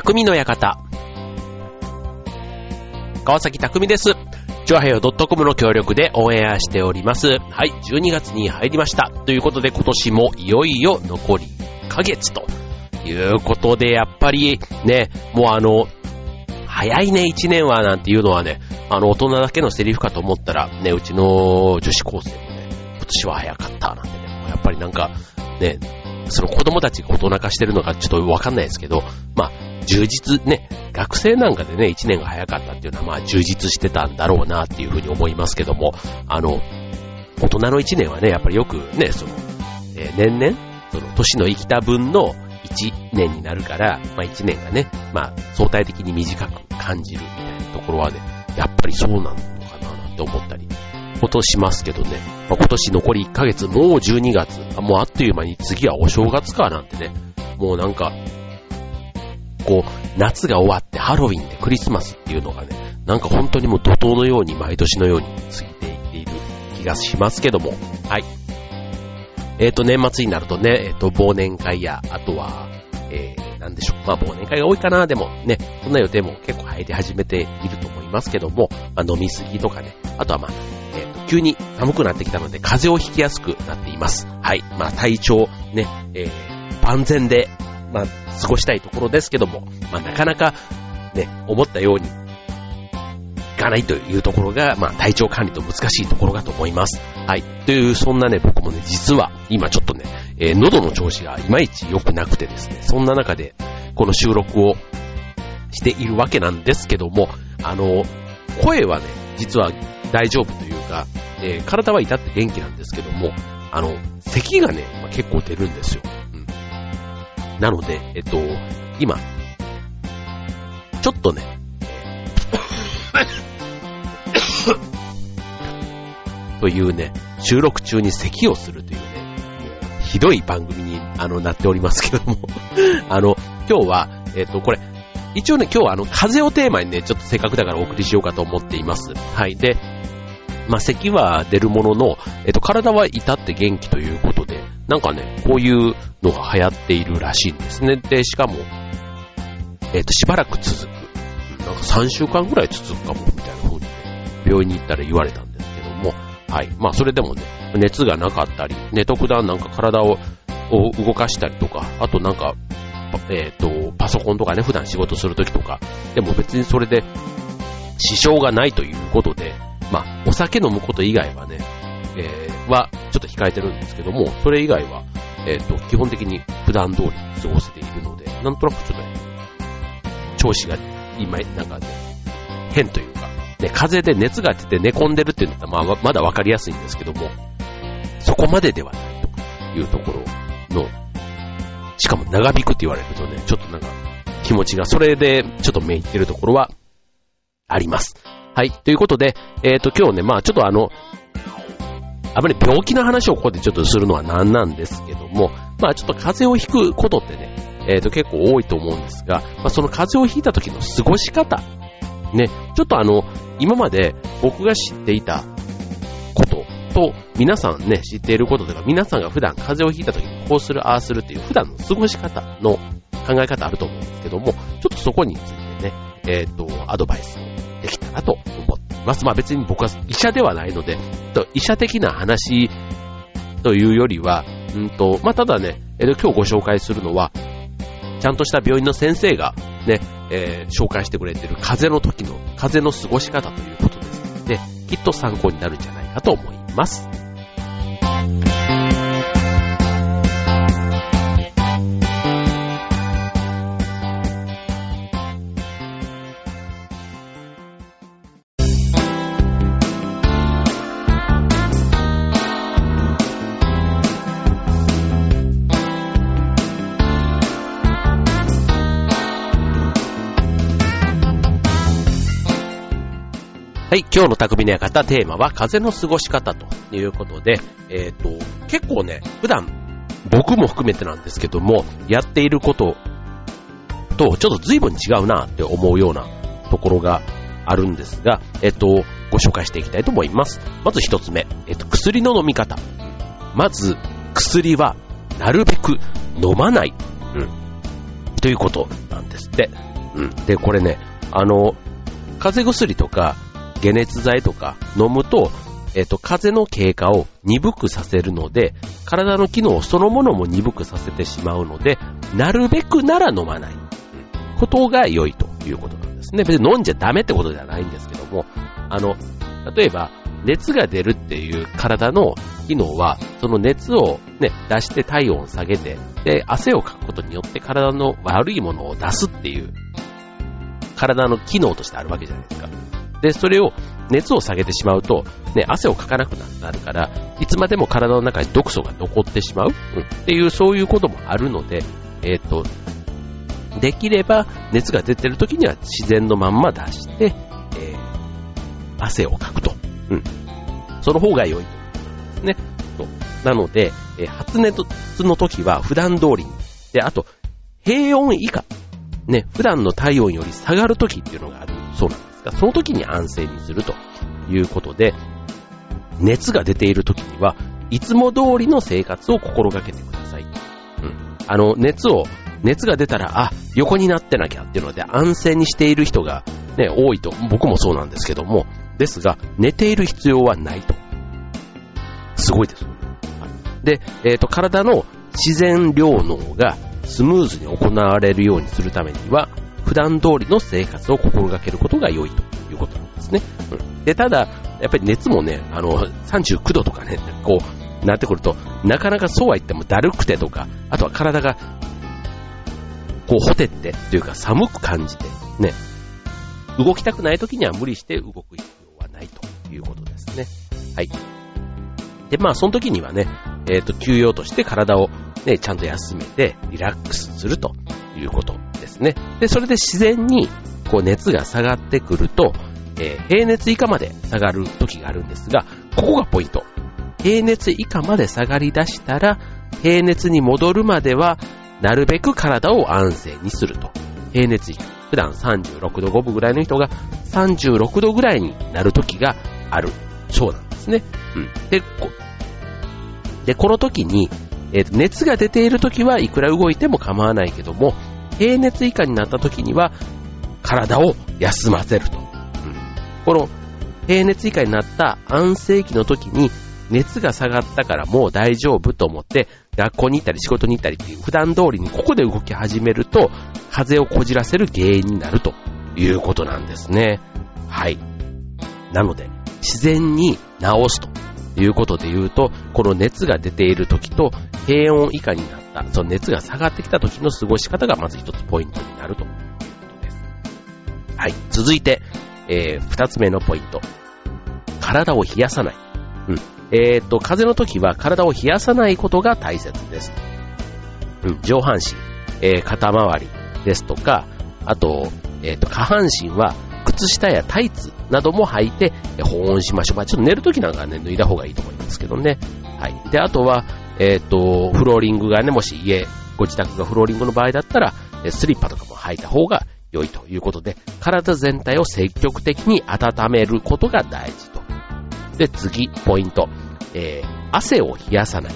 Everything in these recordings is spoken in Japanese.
匠の館。川崎匠です。チョアヘヨ .com の協力でオンエアしております。はい、12月に入りました。ということで今年もいよいよ残り1ヶ月ということで、やっぱりね、もうあの、早いね、1年はなんていうのはね、あの、大人だけのセリフかと思ったら、ね、うちの女子高生もね、今年は早かったなんてね、やっぱりなんか、ね、その子供たちが大人化してるのかちょっとわかんないですけど、まあ、充実ね、学生なんかでね、1年が早かったっていうのはまあ充実してたんだろうなっていうふうに思いますけども、あの、大人の1年はね、やっぱりよくね、その、えー年々、その年の生きた分の1年になるから、まあ1年がね、まあ相対的に短く感じるみたいなところはね、やっぱりそうなのかななんて思ったり、ことしますけどね、まあ、今年残り1ヶ月、もう12月、もうあっという間に次はお正月かなんてね、もうなんか、こう、夏が終わってハロウィンでクリスマスっていうのがね、なんか本当にもう怒涛のように毎年のように過ぎていっている気がしますけども、はい。えっ、と、年末になるとね、えっ、と、忘年会や、あとは、えー、なんでしょう。まあ、忘年会が多いかな、でもね、そんな予定も結構入り始めていると思いますけども、まあ、飲みすぎとかね、あとはまあ、えっ、と、急に寒くなってきたので、風邪をひきやすくなっています。はい。まあ、体調、ね、えー、万全で、まあ、過ごしたいところですけども、まあ、なかなか、ね、思ったように、いかないというところが、まあ、体調管理と難しいところかと思います。はい。という、そんなね、僕もね、実は、今ちょっとね、えー喉の調子がいまいち良くなくてですね、そんな中で、この収録をしているわけなんですけども、あの、声はね、実は大丈夫というか、えー体は至って元気なんですけども、あの、咳がね、まあ結構出るんですよ。うん。なので、えっと、今、ちょっとね、というね、収録中に咳をするというね、ひどい番組にあのなっておりますけども、あの、今日は、えっ、と、これ、一応ね、今日はあの、風をテーマにね、ちょっとせっかくだからお送りしようかと思っています。はい。で、まあ、咳は出るものの、えっ、と、体は至って元気ということで、なんかね、こういうのが流行っているらしいんですね。で、しかも、えっ、と、しばらく続く。なんか3週間ぐらい続くかも、みたいな風にね、病院に行ったら言われたんですけども、はい。まあ、それでもね、熱がなかったり、ね、特段なんか体をを動かしたりとか、あとなんか、えっ、と、パソコンとかね、普段仕事するときとか、でも別にそれで支障がないということで、まあ、お酒飲むこと以外はね、えーは、ちょっと控えてるんですけども、それ以外は、えっ、と、基本的に普段通り過ごせているので、なんとなくちょっとね、調子が今、なんかね、変というか、ね、風邪で熱が出て寝込んでるっていうのは、まあ、まだわかりやすいんですけども、そこまでではないというところの、しかも長引くって言われるとね、ちょっとなんか気持ちがそれでちょっとめいってるところはあります。はい。ということで、えっ、と今日ね、まあちょっとあの、あまり病気の話をここでちょっとするのはなんなんですけども、まあちょっと風邪をひくことってね、えっ、と結構多いと思うんですが、まあその風邪をひいた時の過ごし方、ね、ちょっとあの、今まで僕が知っていたことと、皆さんね、知っていることとか、皆さんが普段風邪をひいた時にこうする、ああするっていう普段の過ごし方の考え方あると思うんですけども、ちょっとそこについてね、えっ、と、アドバイスをできたらと思っています。まあ別に僕は医者ではないので、医者的な話というよりは、うんと、まあただね、えー今日ご紹介するのは、ちゃんとした病院の先生がね、えー紹介してくれてる風邪の時の、風邪の過ごし方ということですで、きっと参考になるんじゃないかと思います。はい、今日の匠の館テーマは風の過ごし方ということで、えっ、と、結構ね、普段僕も含めてなんですけども、やっていることとちょっと随分違うなって思うようなところがあるんですが、えっ、と、ご紹介していきたいと思います。まず一つ目、えっ、と、薬の飲み方。まず、薬はなるべく飲まない。うん。ということなんですって。うん。で、これね、あの、風邪薬とか解熱剤とか飲むと、えっ、と、風邪の経過を鈍くさせるので、体の機能そのものも鈍くさせてしまうので、なるべくなら飲まないことが良いということなんですね。別に飲んじゃダメってことではないんですけども、あの、例えば、熱が出るっていう体の機能は、その熱をね、出して体温を下げて、で、汗をかくことによって体の悪いものを出すっていう、体の機能としてあるわけじゃないですか。で、それを、熱を下げてしまうと、ね、汗をかかなくなるから、いつまでも体の中に毒素が残ってしまう、うん、っていう、そういうこともあるので、えっ、と、できれば熱が出てる時には自然のまんま出して、えー、汗をかくと。うん。その方が良いとね。そうなので、えー、発熱の時は普段通りに。で、あと、平温以下。ね、普段の体温より下がる時っていうのがあるそうなんですその時に安静にするということで、熱が出ている時には、いつも通りの生活を心がけてください。うん。あの、熱を熱が出たら、あ、横になってなきゃっていうので安静にしている人がね、多いと、僕もそうなんですけども、ですが、寝ている必要はないと。すごいです。で、えっ、ー、と、体の自然療能がスムーズに行われるようにするためには、普段通りの生活を心がけることが良いということなんですね。うん、で、ただ、やっぱり熱もね、あの、39度とかね、こう、なってくると、なかなかそうは言ってもだるくてとか、あとは体がこう、ほてってっていうか寒く感じて、ね、動きたくない時には無理して動く必要はないということですね。はい。で、まあ、その時にはね、えっ、ー、と、休養として体をね、ちゃんと休めてリラックスするということですね。で、それで自然に、こう、熱が下がってくると、えー、平熱以下まで下がる時があるんですが、ここがポイント。平熱以下まで下がり出したら、平熱に戻るまではなるべく体を安静にすると。平熱以下。普段36度5分ぐらいの人が36度ぐらいになる時があるそうなんですね。うん。で、こでこの時に、えー、熱が出ている時はいくら動いても構わないけども、平熱以下になった時には体を休ませると。うん、この平熱以下になった安静期の時に熱が下がったからもう大丈夫と思って学校に行ったり仕事に行ったりっていう普段通りにここで動き始めると、風邪をこじらせる原因になるということなんですね。はい。なので、自然に治すということで言うと、この熱が出ている時と低温以下になった、その熱が下がってきた時の過ごし方がまず一つポイントになるということです。はい。続いて、えー、二つ目のポイント。体を冷やさない。うん。えっ、と、風邪の時は体を冷やさないことが大切です。うん、上半身、えー、肩周りですとか、あと、えっ、と、下半身は靴下やタイツなども履いて保温しましょう。まあ、ちょっと寝る時なんかはね、脱いだ方がいいと思いますけどね。はい。で、あとは、えっ、と、フローリングがね、もし家、ご自宅がフローリングの場合だったら、スリッパとかも履いた方が良いということで、体全体を積極的に温めることが大事とで、次、ポイント。えー、汗を冷やさない。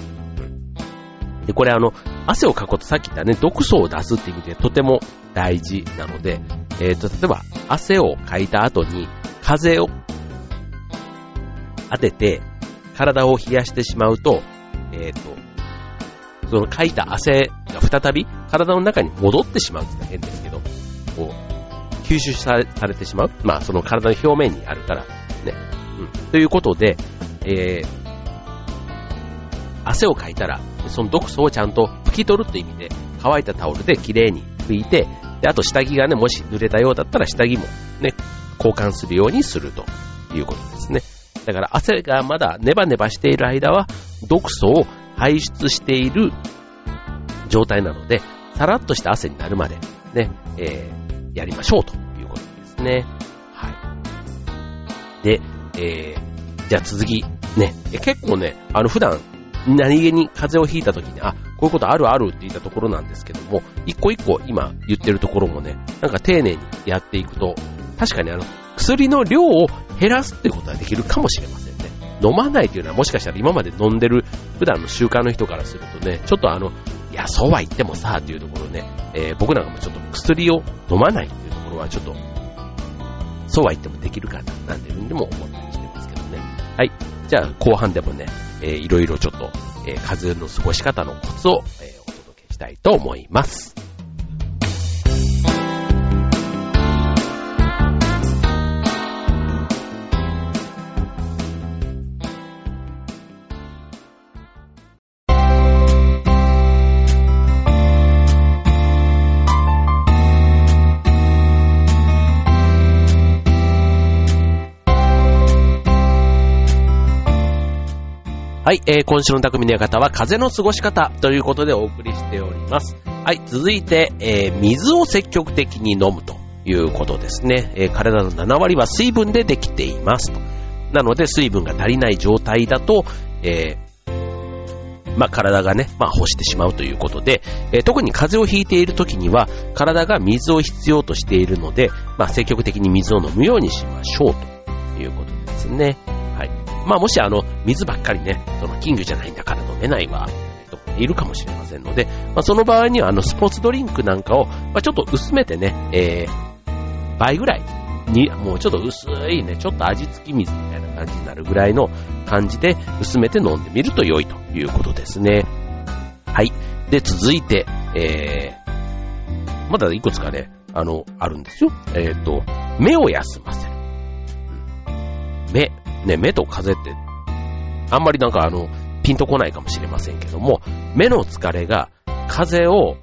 で、これあの、汗をかくことさっき言ったね、毒素を出すって意味でとても大事なので、えっ、ー、と、例えば、汗をかいた後に、風を当てて、体を冷やしてしまうと、えっ、ー、と、そのかいた汗が再び体の中に戻ってしまうって言変ですけど、こう、吸収されてしまう。まあ、その体の表面にあるから、ね、うん。ということで、えー、汗をかいたら、その毒素をちゃんと拭き取るという意味で、乾いたタオルで綺麗に拭いて、で、あと下着がね、もし濡れたようだったら下着もね、交換するようにするということですね。だから汗がまだネバネバしている間は、毒素を排出している状態なので、さらっとした汗になるまでね、えー、やりましょうということですね。はい。で、えー、じゃあ続き、ね、結構ね、あの普段、何気に風邪をひいた時に、あ、こういうことあるあるって言ったところなんですけども、一個一個今言ってるところもね、なんか丁寧にやっていくと、確かにあの、薬の量を減らすってことはできるかもしれません。飲まないっていうのはもしかしたら今まで飲んでる普段の習慣の人からするとね、ちょっとあの、いや、そうは言ってもさ、っていうところね、えー、僕なんかもちょっと薬を飲まないっていうの僕はちょっと、そうは言ってもできるかな、なんていうふうにも思ったりしてますけどね。はい。じゃあ、後半でもね、えー、いろいろちょっと、えー、風の過ごし方のコツを、えー、お届けしたいと思います。はい、えー、今週の匠の館は風の過ごし方ということでお送りしております。はい、続いて、えー、水を積極的に飲むということですね。えー、体の7割は水分でできていますと。なので水分が足りない状態だと、え、まあ、体がね、まあ、干してしまうということで、えー、特に風邪をひいている時には、体が水を必要としているので、まあ、積極的に水を飲むようにしましょうということですね。まあもしあの、水ばっかりね、その金魚じゃないんだから飲めないわ、いるかもしれませんので、まあその場合にはあの、スポーツドリンクなんかを、まあちょっと薄めてね、えー、倍ぐらいに、もうちょっと薄いね、ちょっと味付き水みたいな感じになるぐらいの感じで薄めて飲んでみると良いということですね。はい。で、続いて、えー、まだいくつかね、あの、あるんですよ。えっ、ー、と、目を休ませる。目。ね、目と風って、あんまりなんかあの、ピンとこないかもしれませんけども、目の疲れが風を、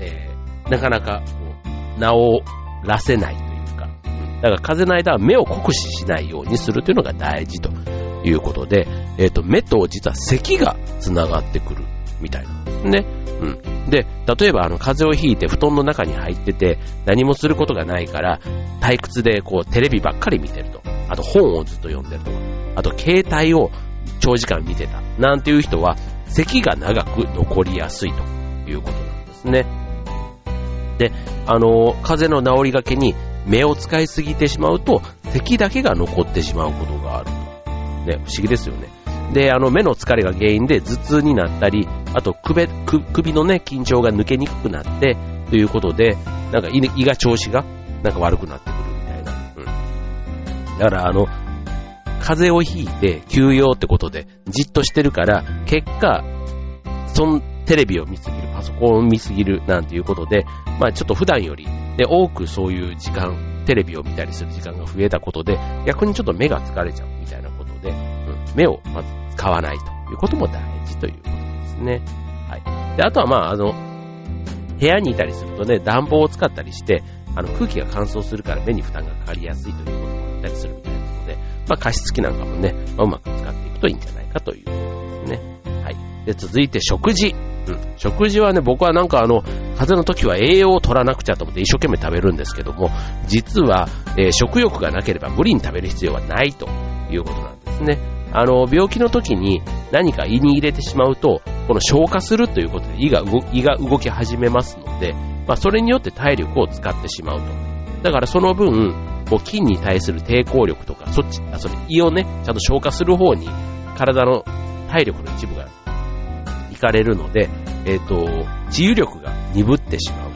えー、なかなか治らせないというか、だから風の間は目を酷使しないようにするというのが大事ということで、えっ、ー、と、目と実は咳が繋がってくるみたいなんですね。うん。で、例えばあの風邪をひいて布団の中に入ってて何もすることがないから退屈でこうテレビばっかり見てると。あと本をずっと読んでるとか、あと携帯を長時間見てた、なんていう人は、咳が長く残りやすいということなんですね。で、あの、風邪の治りがけに目を使いすぎてしまうと、咳だけが残ってしまうことがあると。ね、不思議ですよね。で、あの、目の疲れが原因で頭痛になったり、あと首、首のね、緊張が抜けにくくなって、ということで、なんか胃が調子が、なんか悪くなってだからあの、風邪をひいて休養ってことでじっとしてるから、結果、そのテレビを見すぎる、パソコンを見すぎるなんていうことで、まあちょっと普段より、で、多くそういう時間、テレビを見たりする時間が増えたことで、逆にちょっと目が疲れちゃうみたいなことで、うん、目をまず使わないということも大事ということですね。はい。で、あとはまああの、部屋にいたりするとね、暖房を使ったりして、あの空気が乾燥するから目に負担がかかりやすいということったりするみたいなので、まあ、加湿器なんかもね、まあ、うまく使っていくといいんじゃないかというですね。はい。で、続いて食事。うん。食事はね、僕はなんかあの、風邪の時は栄養を取らなくちゃと思って一生懸命食べるんですけども、実は、えー、食欲がなければ無理に食べる必要はないということなんですね。あの、病気の時に何か胃に入れてしまうと、この消化するということで胃が胃が動き始めますので、まあ、それによって体力を使ってしまうと。だからその分、こう菌に対する抵抗力とか、そっち、あ、それ胃をね、ちゃんと消化する方に体の体力の一部がいかれるので、えっ、ー、と、治癒力が鈍ってしまう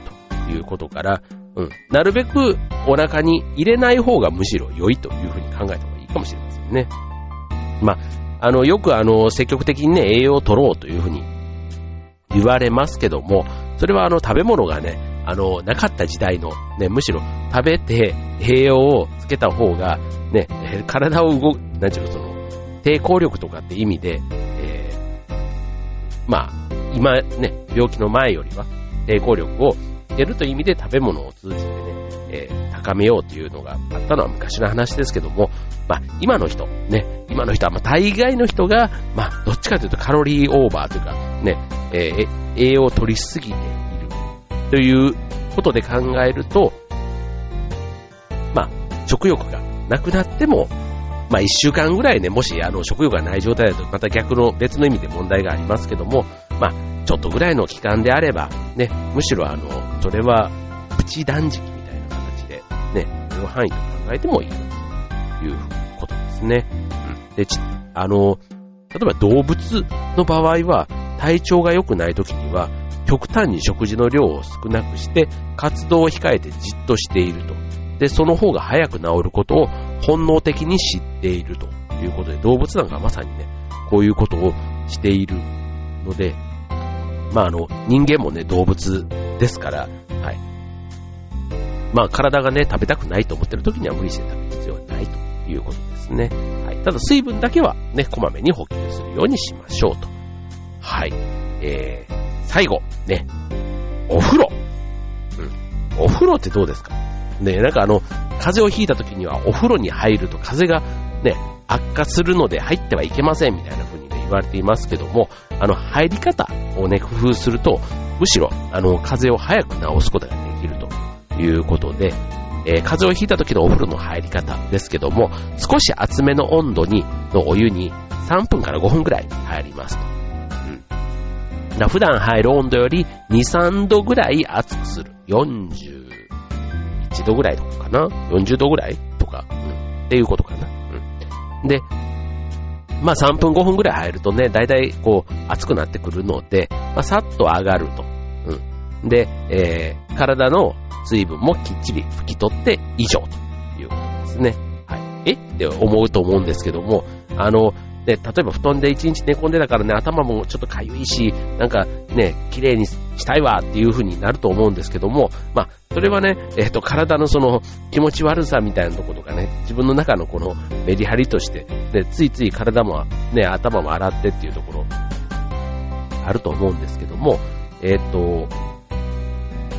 ということから、うん、なるべくお腹に入れない方がむしろ良いというふうに考えた方がいいかもしれませんね。まあ、あの、よくあの、積極的にね、栄養を取ろうというふうに言われますけども、それはあの、食べ物がね、あの、なかった時代の、ね、むしろ食べて栄養をつけた方が、ね、体を動く、なんちゅうの、その、抵抗力とかって意味で、えー、まあ、今ね、病気の前よりは抵抗力を得るという意味で食べ物を通じてね、えー、高めようというのがあったのは昔の話ですけども、まあ、今の人、ね、今の人は、まあ、大概の人が、まあ、どっちかというとカロリーオーバーというか、ね、えー、栄養を取りすぎてということで考えると、まあ、食欲がなくなっても、まあ一週間ぐらいね、もしあの食欲がない状態だとまた逆の別の意味で問題がありますけども、まあちょっとぐらいの期間であれば、ね、むしろあの、それはプチ断食みたいな形で、ね、その範囲と考えてもいいということですね。うん。で、ち、あの、例えば動物の場合は、体調が良くない時には、極端に食事の量を少なくして、活動を控えてじっとしていると。で、その方が早く治ることを本能的に知っているということで、動物なんかまさにね、こういうことをしているので、まああの、人間もね、動物ですから、はい。まあ体がね、食べたくないと思ってる時には無理して食べる必要はないということですね。はい。ただ水分だけはね、こまめに補給するようにしましょうと。はい。えー、最後、ね、お風呂。うん。お風呂ってどうですか？ね、なんかあの、風邪をひいた時にはお風呂に入ると風がね、悪化するので入ってはいけませんみたいな風に、ね、言われていますけども、あの、入り方をね、工夫すると、むしろ、あの、風邪を早く治すことができるということで、えー、風邪をひいた時のお風呂の入り方ですけども、少し厚めの温度に、のお湯に3分から5分くらい入りますと。普段入る温度より2、3度ぐらい熱くする。41度ぐらいとかかな ?40 度ぐらいとか、うん。っていうことかな。うん。で、まあ3分5分ぐらい入るとね、だいたいこう熱くなってくるので、まあさっと上がると。うん。で、えー、体の水分もきっちり拭き取って以上ということですね。はい。え？って思うと思うんですけども、あの、ね、例えば布団で一日寝込んでたからね、頭もちょっとかゆいし、なんかね、綺麗にしたいわっていう風になると思うんですけども、まあ、それはね、えっ、ー、と、体のその気持ち悪さみたいなところがね、自分の中のこのメリハリとして、で、ついつい体もね、頭も洗ってっていうところ、あると思うんですけども、えっ、ー、と、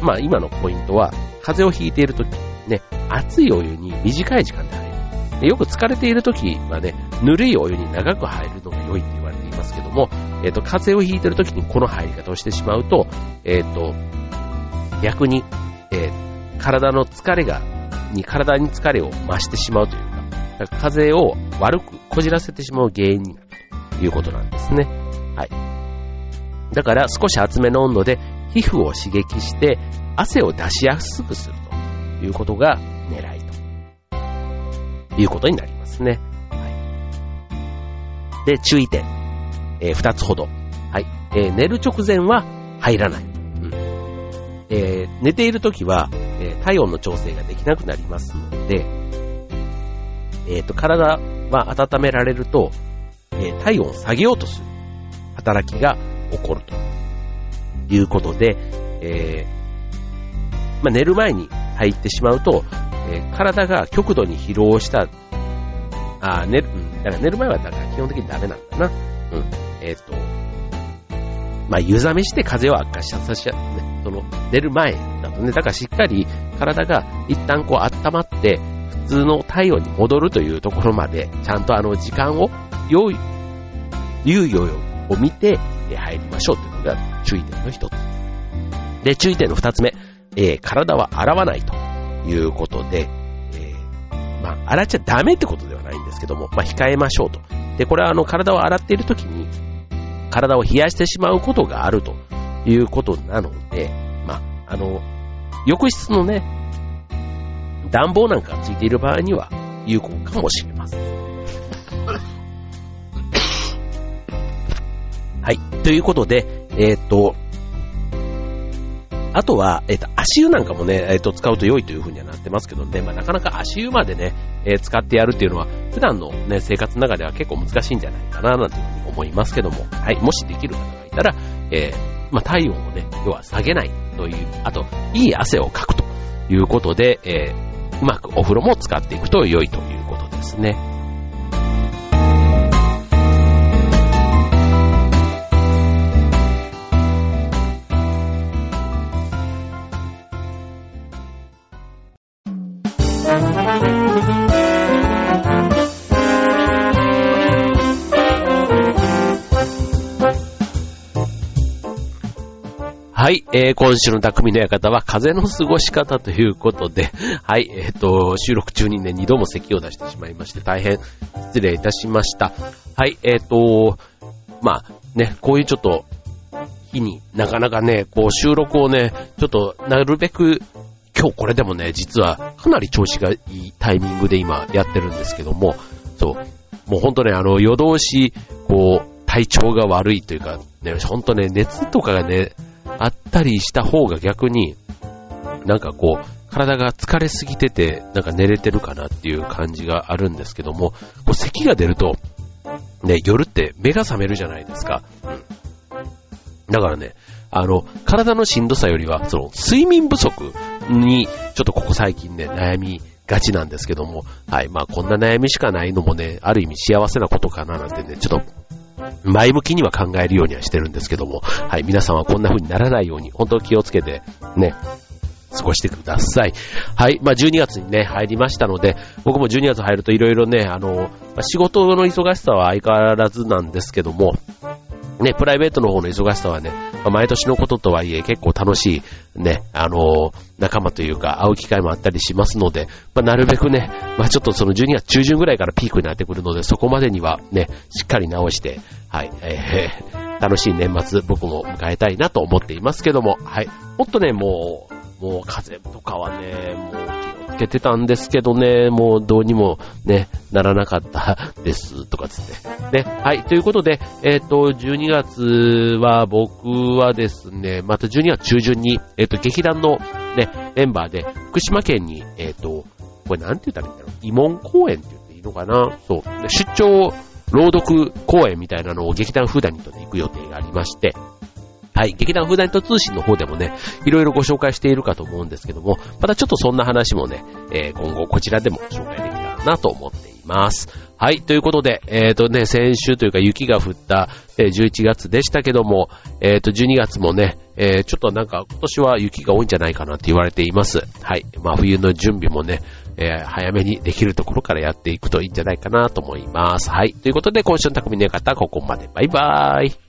まあ今のポイントは、風邪をひいているとき、ね、熱いお湯に短い時間で入る。でよく疲れているときはね、ぬるいお湯に長く入るのが良いって言われていますけども、えっ、ー、と、風邪をひいてるときにこの入り方をしてしまうと、えっ、ー、と、逆に、えー、体の疲れが、に体に疲れを増してしまうというか、か風邪を悪くこじらせてしまう原因になるということなんですね。はい。だから少し厚めの温度で皮膚を刺激して汗を出しやすくするということが狙いということになりますね。で、注意点、えー、2つほど。はい。えー、寝る直前は入らない。うん。えー、寝ているときは、え、体温の調整ができなくなりますので、えーと、体は温められると、え、体温を下げようとする。働きが起こると。いうことで、え、まあ、寝る前に入ってしまうと、え、体が極度に疲労した、あ寝る、うん、だから寝る前はだから基本的にダメなんだな。うん。えっ、ー、と、まあ、湯冷めして風邪を悪化させちゃう、ね、その、寝る前だとね、だからしっかり体が一旦こう温まって、普通の体温に戻るというところまで、ちゃんとあの時間を、用意猶予を見て入りましょうというのが注意点の一つ。で、注意点の二つ目、えー、体は洗わないということで、まあ、洗っちゃダメってことではないんですけども、まあ、控えましょうと。で、これはあの、体を洗っている時に、体を冷やしてしまうことがあるということなので、まあ、あの、浴室のね、暖房なんかがついている場合には有効かもしれません。はい。ということで、えっ、と、あとは、えっ、と、足湯なんかもね、えっ、と、使うと良いという風にはなってますけどね、まあ、なかなか足湯までね、え、使ってやるっていうのは、普段のね、生活の中では結構難しいんじゃないかな、なんていう風に思いますけども、はい。もしできる方がいたら、えー、まあ、体温をね、要は下げないという、あと、いい汗をかくということで、えー、うまくお風呂も使っていくと良いということですね。はい、えー、今週の匠の館は風の過ごし方ということで、はい、えっ、ー、と、収録中にね、二度も咳を出してしまいまして、大変失礼いたしました。はい、えっ、ー、と、まあ、ね、こういうちょっと、日になかなかね、こう収録をね、ちょっとなるべく、今日これでもね、実はかなり調子がいいタイミングで今やってるんですけども、そう、もうほんとね、あの、夜通し、こう、体調が悪いというか、ね、ほんとね、熱とかがね、あったりした方が逆に、なんかこう、体が疲れすぎてて、なんか寝れてるかなっていう感じがあるんですけども、こう咳が出ると、ね、夜って目が覚めるじゃないですか。うん。だからね、あの、体のしんどさよりは、その、睡眠不足に、ちょっとここ最近ね、悩みがちなんですけども、はい、まあこんな悩みしかないのもね、ある意味幸せなことかななんてね、ちょっと前向きには考えるようにはしてるんですけども、はい、皆さんはこんな風にならないように、本当気をつけて、ね、過ごしてください。はい。まあ、12月にね、入りましたので、僕も12月入るといろいろね、あの、仕事の忙しさは相変わらずなんですけども、ね、プライベートの方の忙しさはね、まあ、毎年のこととはいえ結構楽しいね、あのー、仲間というか会う機会もあったりしますので、まあ、なるべくね、まあ、ちょっとその12月中旬ぐらいからピークになってくるので、そこまでにはね、しっかり直して、はい、えー、楽しい年末僕も迎えたいなと思っていますけども、はい、もっとね、もう、もう風とかはね、もうけてたんですけどね、もうどうにもね、ならなかったですとかつって。ね、はい、ということで、えっ、ー、と、12月は僕はですね、また12月中旬に、えっ、ー、と、劇団のね、メンバーで、福島県に、えっ、ー、と、これなんて言ったらいいんだろう、慰問公演って言っていいのかな？そう、出張朗読公演みたいなのを劇団フーダニットで行く予定がありまして、はい。劇団フーダニット通信の方でもね、いろいろご紹介しているかと思うんですけども、またちょっとそんな話もね、えー、今後こちらでも紹介できたらなと思っています。はい。ということで、えっ、ー、とね、先週というか雪が降った、えー、11月でしたけども、えっ、ー、と、12月もね、えー、ちょっとなんか今年は雪が多いんじゃないかなって言われています。はい。まあ冬の準備もね、えー、早めにできるところからやっていくといいんじゃないかなと思います。はい。ということで、今週の匠の方はここまで。バイバーイ。